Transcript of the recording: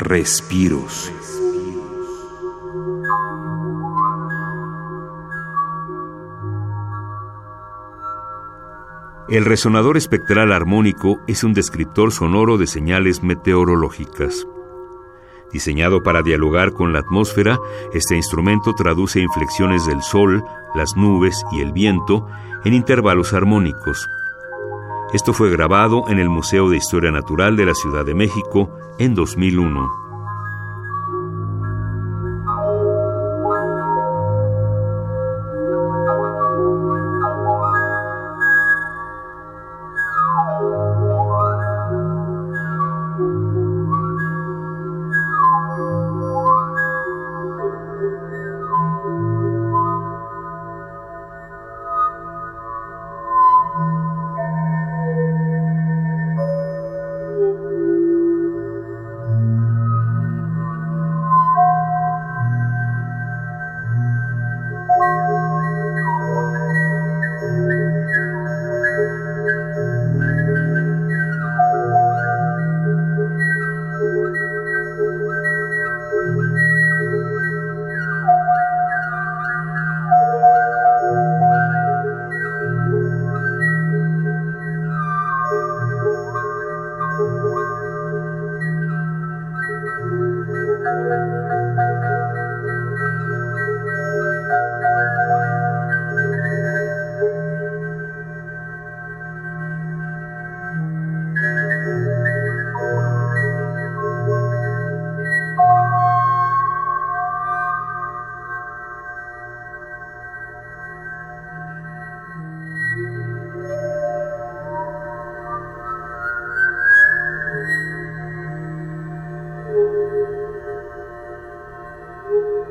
Respiros. El resonador espectral armónico es un descriptor sonoro de señales meteorológicas. Diseñado para dialogar con la atmósfera, este instrumento traduce inflexiones del sol, las nubes y el viento en intervalos armónicos. Esto fue grabado en el Museo de Historia Natural de la Ciudad de México en 2001.